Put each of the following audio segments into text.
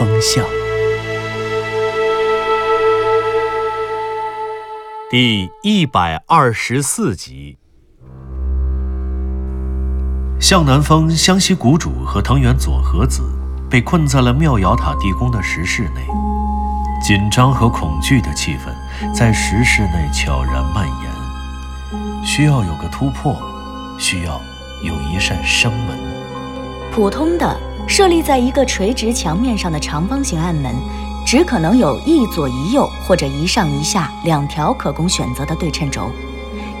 风向》第一百二十四集。向南风、湘西谷主和藤原佐和子被困在了妙瑶塔地宫的石室内，紧张和恐惧的气氛在石室内悄然蔓延。需要有个突破，需要有一扇生门。普通的设立在一个垂直墙面上的长方形暗门，只可能有一左一右或者一上一下两条可供选择的对称轴，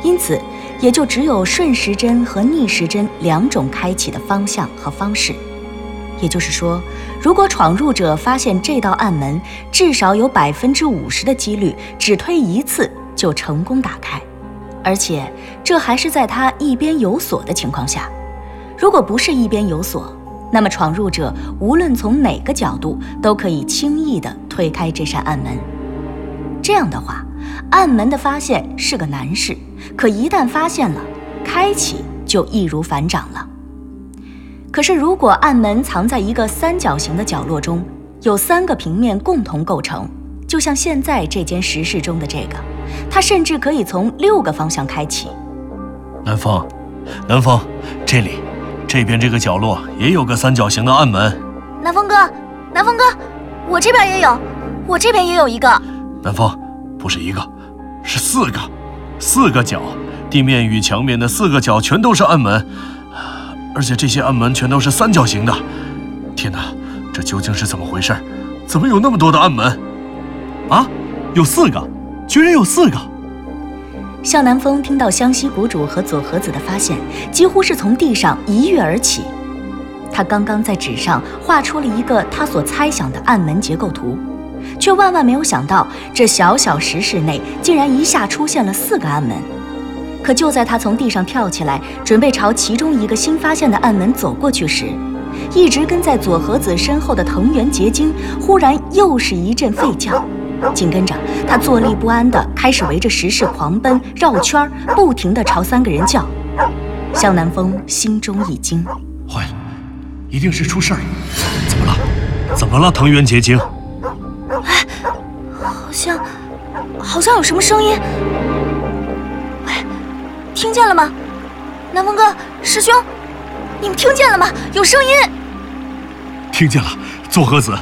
因此也就只有顺时针和逆时针两种开启的方向和方式。也就是说，如果闯入者发现这道暗门，至少有百分之五十的几率只推一次就成功打开，而且这还是在他一边有锁的情况下。如果不是一边有锁，那么闯入者无论从哪个角度都可以轻易地推开这扇暗门。这样的话，暗门的发现是个难事，可一旦发现了，开启就易如反掌了。可是，如果暗门藏在一个三角形的角落中，有三个平面共同构成，就像现在这间石室中的这个，它甚至可以从六个方向开启。南风，南风，这里，这边这个角落也有个三角形的暗门。南风哥，南风哥，我这边也有，我这边也有一个。南风，不是一个，是四个，四个角，地面与墙面的四个角全都是暗门，而且这些暗门全都是三角形的。天哪，这究竟是怎么回事？怎么有那么多的暗门？啊，有四个，居然有四个！向南风听到湘西谷主和左和子的发现，几乎是从地上一跃而起。他刚刚在纸上画出了一个他所猜想的暗门结构图，却万万没有想到，这小小石室内竟然一下出现了四个暗门。可就在他从地上跳起来，准备朝其中一个新发现的暗门走过去时，一直跟在左和子身后的藤原结晶忽然又是一阵吠叫。紧跟着，他坐立不安地开始围着石室狂奔、绕圈儿，不停地朝三个人叫。向南风心中一惊，坏了，一定是出事儿了！怎么了？怎么了？藤原结晶？哎好像，好像有什么声音。喂，听见了吗？南风哥，师兄，你们听见了吗？有声音。听见了，佐和子，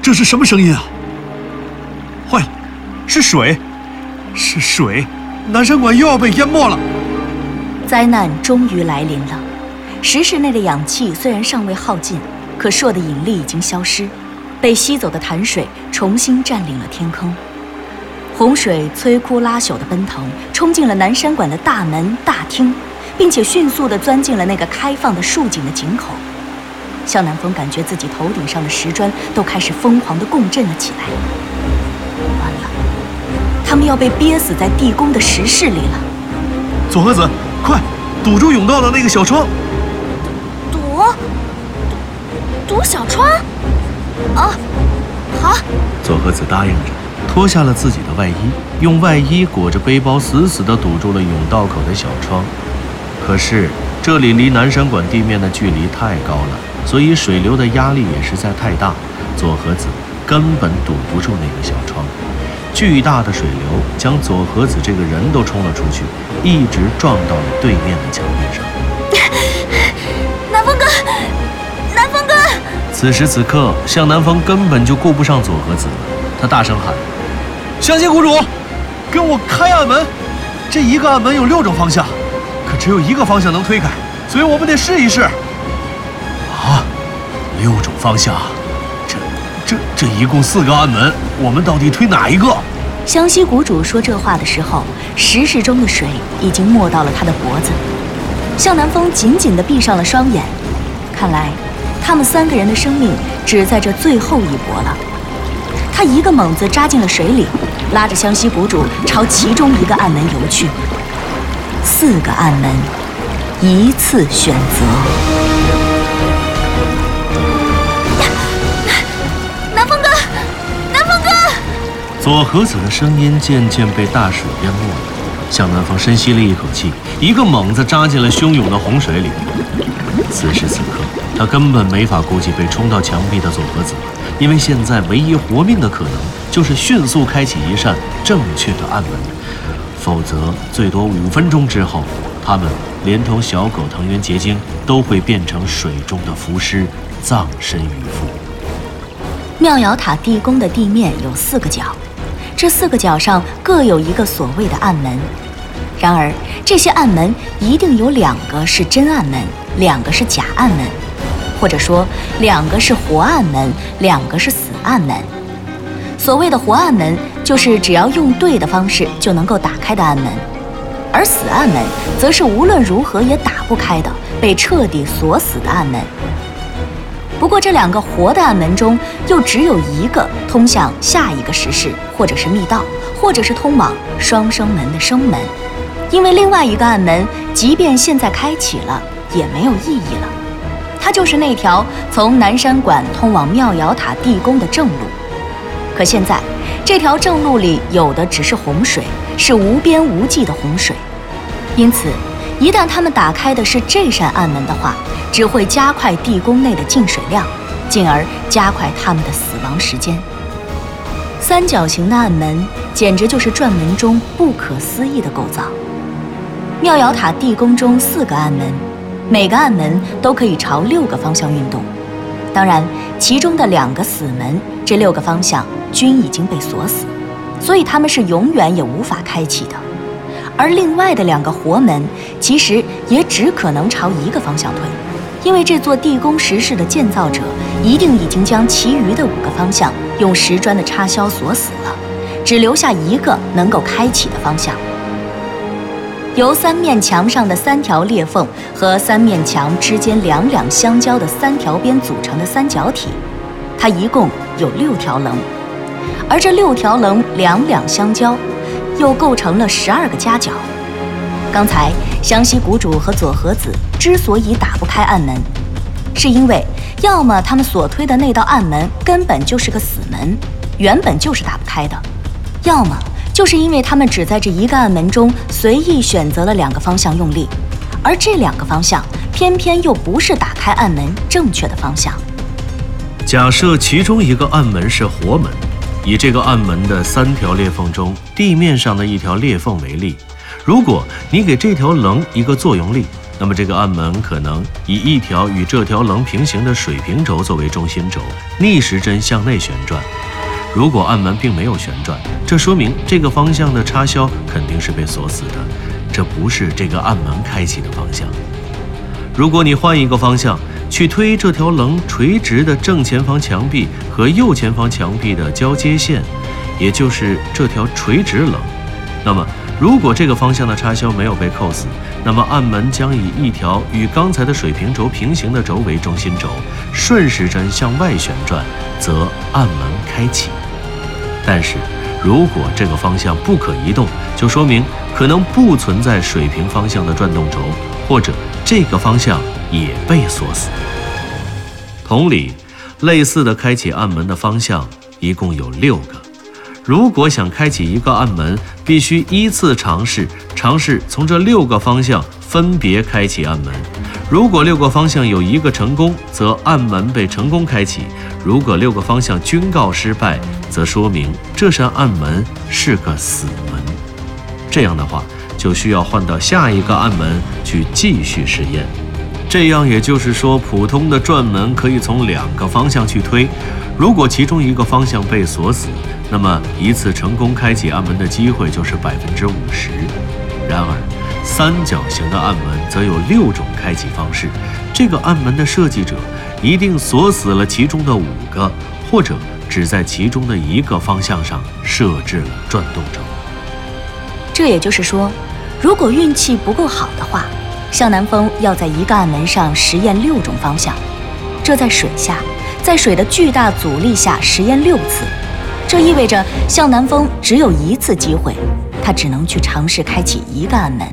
这是什么声音啊？是水，是水，南山馆又要被淹没了。灾难终于来临了。石室内的氧气虽然尚未耗尽，可朔的引力已经消失，被吸走的潭水重新占领了天空。洪水摧枯拉朽的奔腾，冲进了南山馆的大门大厅，并且迅速地钻进了那个开放的竖井的井口。向南风感觉自己头顶上的石砖都开始疯狂地共振了起来。他们要被憋死在地宫的石室里了。左和子，快堵住甬道的那个小窗！堵，堵堵小窗。啊，好。左和子答应着，脱下了自己的外衣，用外衣裹着背包，死死地堵住了甬道口的小窗。可是这里离南山馆地面的距离太高了，所以水流的压力也实在太大，左和子根本堵不住那个小窗。巨大的水流将左和子这个人都冲了出去，一直撞到了对面的墙壁上。南风哥，南风哥！此时此刻，向南风根本就顾不上左和子了，他大声喊：“湘西谷主，跟我开暗门！这一个暗门有六种方向，可只有一个方向能推开，所以我们得试一试。”啊，六种方向，这、这一共四个暗门，我们到底推哪一个？湘西谷主说这话的时候，石室中的水已经没到了他的脖子。向南风紧紧地闭上了双眼，看来他们三个人的生命只在这最后一搏了。他一个猛子扎进了水里，拉着湘西谷主朝其中一个暗门游去。四个暗门，一次选择。左和子的声音渐渐被大水淹没了。向南风深吸了一口气，一个猛子扎进了汹涌的洪水里。此时此刻，他根本没法顾及被冲到墙壁的左和子，因为现在唯一活命的可能就是迅速开启一扇正确的暗门，否则最多五分钟之后，他们连同小狗藤原结晶都会变成水中的浮尸，葬身鱼腹。妙瑶塔地宫的地面有四个角。这四个角上各有一个所谓的暗门，然而这些暗门一定有两个是真暗门，两个是假暗门，或者说两个是活暗门，两个是死暗门。所谓的活暗门，就是只要用对的方式就能够打开的暗门，而死暗门，则是无论如何也打不开的，被彻底锁死的暗门。不过，这两个活的暗门中，又只有一个通向下一个石室，或者是密道，或者是通往双生门的生门。因为另外一个暗门，即便现在开启了，也没有意义了。它就是那条从南山馆通往妙瑶塔地宫的正路。可现在，这条正路里有的只是洪水，是无边无际的洪水。因此，一旦他们打开的是这扇暗门的话，只会加快地宫内的进水量，进而加快他们的死亡时间。三角形的暗门简直就是转门中不可思议的构造。妙瑶塔地宫中四个暗门，每个暗门都可以朝六个方向运动。当然，其中的两个死门，这六个方向均已经被锁死，所以他们是永远也无法开启的。而另外的两个活门，其实也只可能朝一个方向推。因为这座地宫石室的建造者一定已经将其余的五个方向用石砖的插销锁死了，只留下一个能够开启的方向。由三面墙上的三条裂缝和三面墙之间两两相交的三条边组成的三角体，它一共有六条棱，而这六条棱两两相交，又构成了十二个夹角。刚才湘西谷主和左和子之所以打不开暗门，是因为要么他们所推的那道暗门根本就是个死门，原本就是打不开的；要么就是因为他们只在这一个暗门中随意选择了两个方向用力，而这两个方向偏偏又不是打开暗门正确的方向。假设其中一个暗门是活门，以这个暗门的三条裂缝中地面上的一条裂缝为例。如果你给这条棱一个作用力，那么这个暗门可能以一条与这条棱平行的水平轴作为中心轴，逆时针向内旋转。如果暗门并没有旋转，这说明这个方向的插销肯定是被锁死的，这不是这个暗门开启的方向。如果你换一个方向去推这条棱垂直的正前方墙壁和右前方墙壁的交接线，也就是这条垂直棱，那么。如果这个方向的插销没有被扣死，那么暗门将以一条与刚才的水平轴平行的轴为中心轴，顺时针向外旋转，则暗门开启。但是，如果这个方向不可移动，就说明可能不存在水平方向的转动轴，或者这个方向也被锁死。同理，类似的开启暗门的方向一共有六个。如果想开启一个暗门，必须依次尝试，尝试从这六个方向分别开启暗门。如果六个方向有一个成功，则暗门被成功开启；如果六个方向均告失败，则说明这扇暗门是个死门。这样的话，就需要换到下一个暗门去继续试验。这样也就是说，普通的转门可以从两个方向去推，如果其中一个方向被锁死。那么一次成功开启暗门的机会就是百分之五十。然而，三角形的暗门则有六种开启方式。这个暗门的设计者一定锁死了其中的五个，或者只在其中的一个方向上设置了转动轴。这也就是说，如果运气不够好的话，向南风要在一个暗门上实验六种方向。这在水下，在水的巨大阻力下实验六次，这意味着向南风只有一次机会，他只能去尝试开启一个暗门。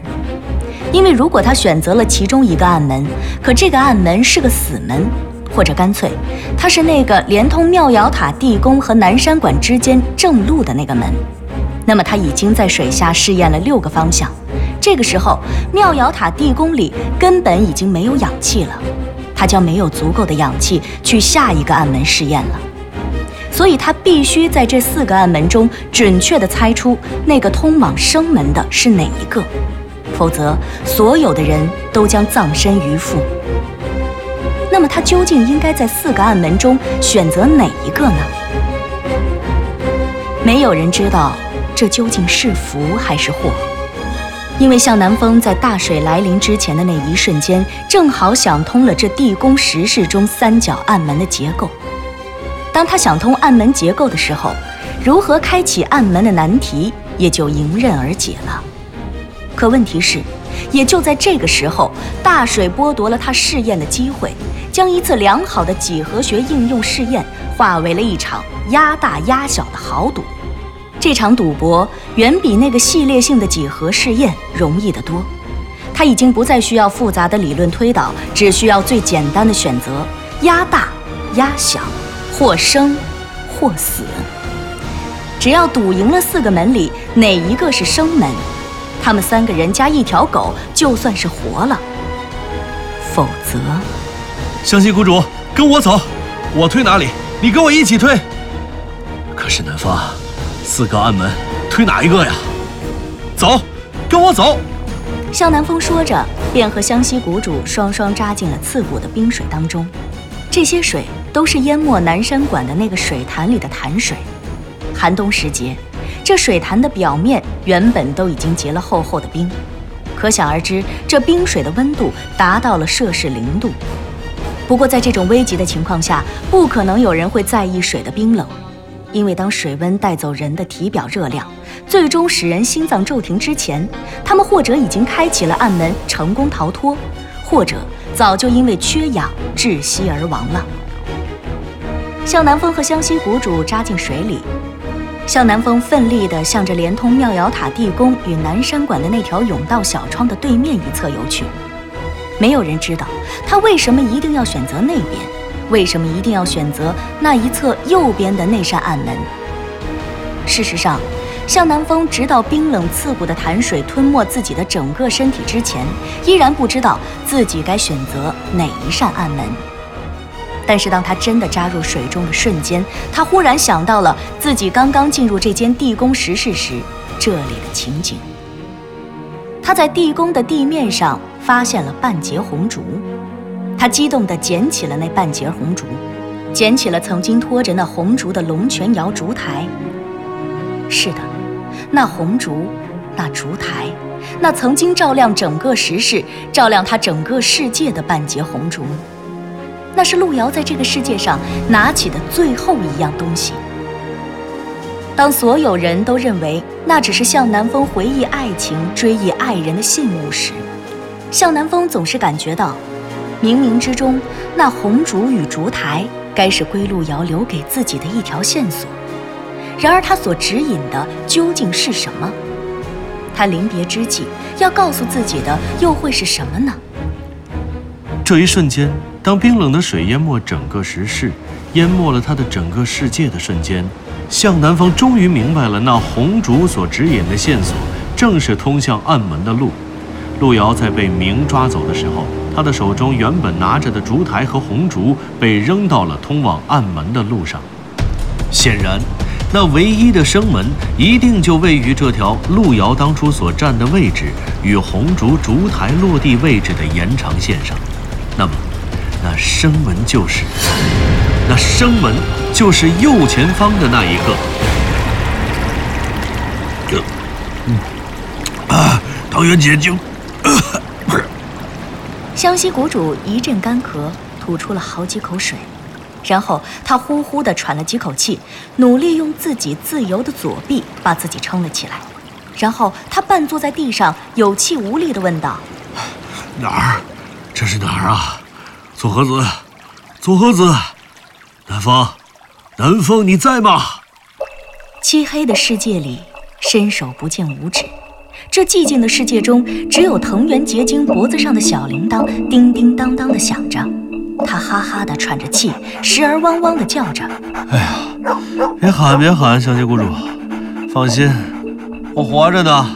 因为如果他选择了其中一个暗门，可这个暗门是个死门，或者干脆，它是那个连通妙瑶塔地宫和南山馆之间正路的那个门，那么他已经在水下试验了六个方向。这个时候，妙瑶塔地宫里根本已经没有氧气了，他将没有足够的氧气去下一个暗门试验了。所以他必须在这四个暗门中准确地猜出那个通往生门的是哪一个。否则，所有的人都将葬身鱼腹。那么，他究竟应该在四个暗门中选择哪一个呢？没有人知道这究竟是福还是祸，因为向南风在大水来临之前的那一瞬间，正好想通了这地宫石室中三角暗门的结构。当他想通暗门结构的时候，如何开启暗门的难题也就迎刃而解了。可问题是，也就在这个时候，大水剥夺了他试验的机会，将一次良好的几何学应用试验化为了一场压大压小的豪赌。这场赌博远比那个系列性的几何试验容易得多。他已经不再需要复杂的理论推导，只需要最简单的选择：压大、压小，或生或死。只要赌赢了四个门里哪一个是生门。他们三个人加一条狗，就算是活了。否则，湘西谷主，跟我走，我推哪里，你跟我一起推。可是南风，四个暗门，推哪一个呀？走，跟我走。向南风说着，便和湘西谷主双双扎进了刺骨的冰水当中。这些水都是淹没南山馆的那个水潭里的潭水。寒冬时节。这水潭的表面原本都已经结了厚厚的冰，可想而知，这冰水的温度达到了摄氏零度。不过，在这种危急的情况下，不可能有人会在意水的冰冷，因为当水温带走人的体表热量，最终使人心脏骤停之前，他们或者已经开启了暗门，成功逃脱，或者早就因为缺氧窒息而亡了。向南风和湘西谷主扎进水里。向南风奋力地向着连通妙瑶塔地宫与南山馆的那条甬道小窗的对面一侧游去。没有人知道他为什么一定要选择那边，为什么一定要选择那一侧右边的那扇暗门。事实上，向南风直到冰冷刺骨的潭水吞没自己的整个身体之前，依然不知道自己该选择哪一扇暗门。但是当他真的扎入水中的瞬间，他忽然想到了自己刚刚进入这间地宫石室时这里的情景。他在地宫的地面上发现了半截红烛，他激动地捡起了那半截红烛，捡起了曾经拖着那红烛的龙泉窑烛台。是的，那红烛，那烛台，那曾经照亮整个石室、照亮他整个世界的半截红烛。那是路遥在这个世界上拿起的最后一样东西。当所有人都认为那只是向南风回忆爱情、追忆爱人的信物时，向南风总是感觉到，冥冥之中，那红烛与烛台该是归路遥留给自己的一条线索。然而，他所指引的究竟是什么？他临别之际要告诉自己的又会是什么呢？这一瞬间。当冰冷的水淹没整个石室，淹没了他的整个世界的瞬间，向南风终于明白了，那红烛所指引的线索，正是通向暗门的路。路遥在被明抓走的时候，他的手中原本拿着的烛台和红烛被扔到了通往暗门的路上。显然，那唯一的生门一定就位于这条路遥当初所站的位置与红烛烛台落地位置的延长线上。那么。那生门就是，那生门就是右前方的那一个。嗯，啊，唐元解经。湘西谷主一阵干咳，吐出了好几口水，然后他呼呼地喘了几口气，努力用自己自由的左臂把自己撑了起来，然后他半坐在地上，有气无力地问道：“哪儿？这是哪儿啊？”左和子，左和子，南风，南风，你在吗？漆黑的世界里，伸手不见五指。这寂静的世界中，只有藤原结晶脖子上的小铃铛叮叮当当的响着。他哈哈的喘着气，时而汪汪的叫着。哎呀，别喊别喊，小姐谷主，放心，我活着呢。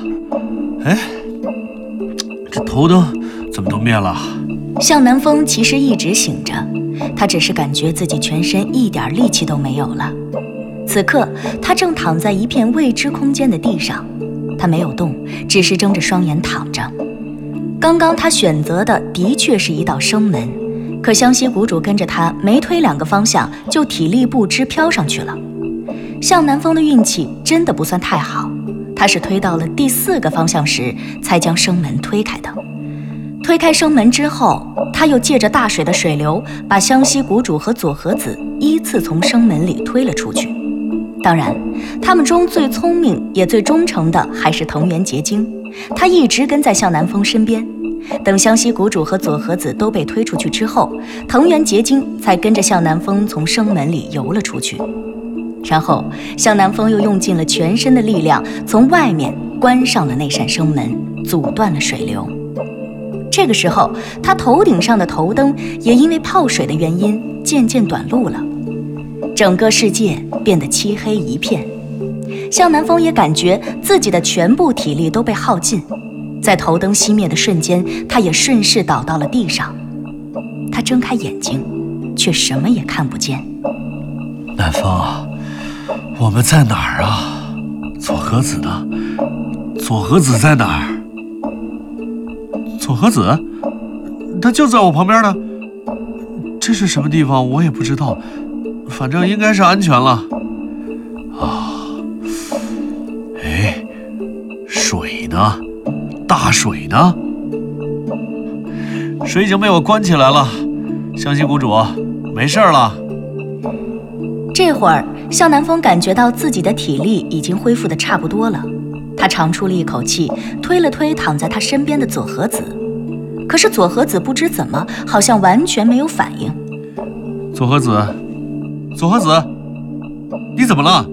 哎，这头灯怎么都灭了？向南风其实一直醒着，他只是感觉自己全身一点力气都没有了。此刻，他正躺在一片未知空间的地上，他没有动，只是睁着双眼躺着。刚刚他选择的的确是一道生门，可湘西谷主跟着他没推两个方向，就体力不支飘上去了。向南风的运气真的不算太好，他是推到了第四个方向时才将生门推开的。推开生门之后，他又借着大水的水流，把湘西谷主和左和子依次从生门里推了出去。当然，他们中最聪明也最忠诚的还是藤原结晶，他一直跟在向南风身边。等湘西谷主和佐和子都被推出去之后，藤原结晶才跟着向南风从生门里游了出去。然后，向南风又用尽了全身的力量，从外面关上了那扇生门，阻断了水流。这个时候，他头顶上的头灯也因为泡水的原因渐渐短路了，整个世界变得漆黑一片。向南风也感觉自己的全部体力都被耗尽，在头灯熄灭的瞬间，他也顺势倒到了地上。他睁开眼睛，却什么也看不见。南风，我们在哪儿啊？左和子呢？左和子在哪儿？左和子，他就在我旁边呢。这是什么地方？我也不知道，反正应该是安全了。啊，哎，水呢？大水呢？水已经被我关起来了。湘西谷主，没事了。这会儿，向南风感觉到自己的体力已经恢复的差不多了。他长出了一口气，推了推躺在他身边的左和子。可是左和子不知怎么，好像完全没有反应。左和子，佐和子，你怎么了？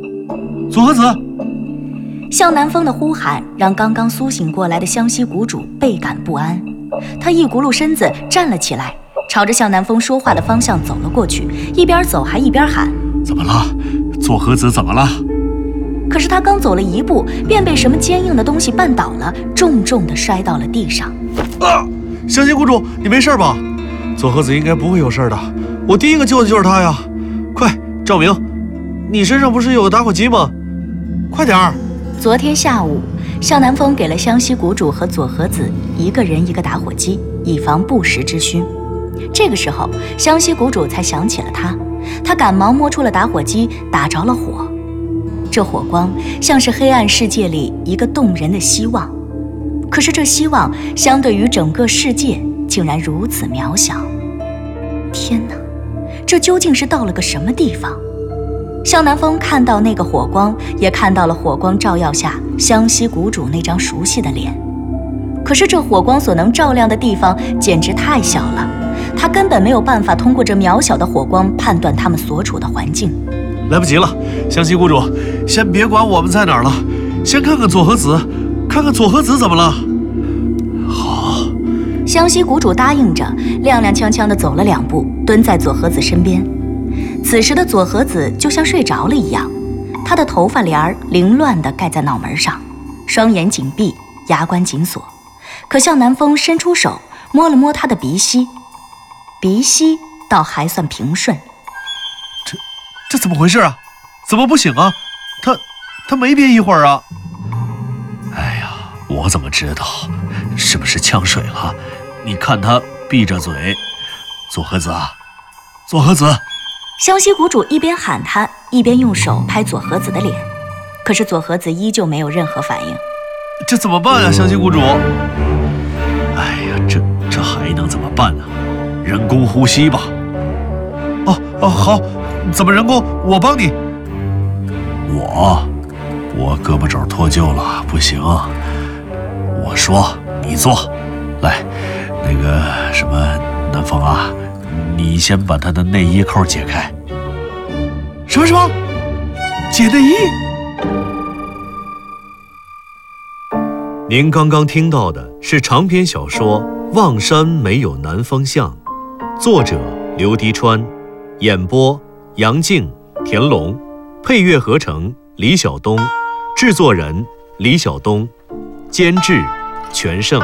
佐和子！向南风的呼喊让刚刚苏醒过来的湘西谷主倍感不安。他一骨碌身子站了起来，朝着向南风说话的方向走了过去，一边走还一边喊：“怎么了？佐和子怎么了？”可是他刚走了一步，便被什么坚硬的东西绊倒了，重重地摔到了地上。啊！湘西谷主，你没事吧？佐和子应该不会有事的，我第一个救的就是他呀！赵，明，你身上不是有个打火机吗？快点儿！昨天下午，向南风给了湘西谷主和左和子一个人一个打火机，以防不时之需。这个时候，湘西谷主才想起了他，他赶忙摸出了打火机，打着了火。这火光像是黑暗世界里一个动人的希望。可是这希望相对于整个世界，竟然如此渺小。天哪，这究竟是到了个什么地方？向南风看到那个火光，也看到了火光照耀下湘西谷主那张熟悉的脸。可是这火光所能照亮的地方简直太小了，他根本没有办法通过这渺小的火光判断他们所处的环境。来不及了，湘西谷主，先别管我们在哪儿了，先看看佐和子。看看佐和子怎么了？好，湘西谷主答应着，踉踉跄跄地走了两步，蹲在左和子身边。此时的左和子就像睡着了一样，他的头发帘儿凌乱地盖在脑门上，双眼紧闭，牙关紧锁。可向南风伸出手摸了摸他的鼻息，鼻息倒还算平顺。这这怎么回事啊？怎么不醒啊？他他没憋一会儿啊？哎呀我怎么知道？是不是呛水了？你看他闭着嘴。左和子，啊，左和子。湘西谷主一边喊他，一边用手拍左和子的脸。可是左和子依旧没有任何反应。这怎么办啊，湘西谷主？哎呀，这这还能怎么办呢？人工呼吸吧。哦哦，好，怎么人工？我帮你。我，我胳膊肘脱臼了，不行。我说：“你做，来，那个什么，南风啊，你先把他的内衣扣解开。什么什么？解内衣？您刚刚听到的是长篇小说《望山没有南风向》，作者刘迪川，演播杨静、田龙，配乐合成李晓东，制作人李晓东，监制全胜。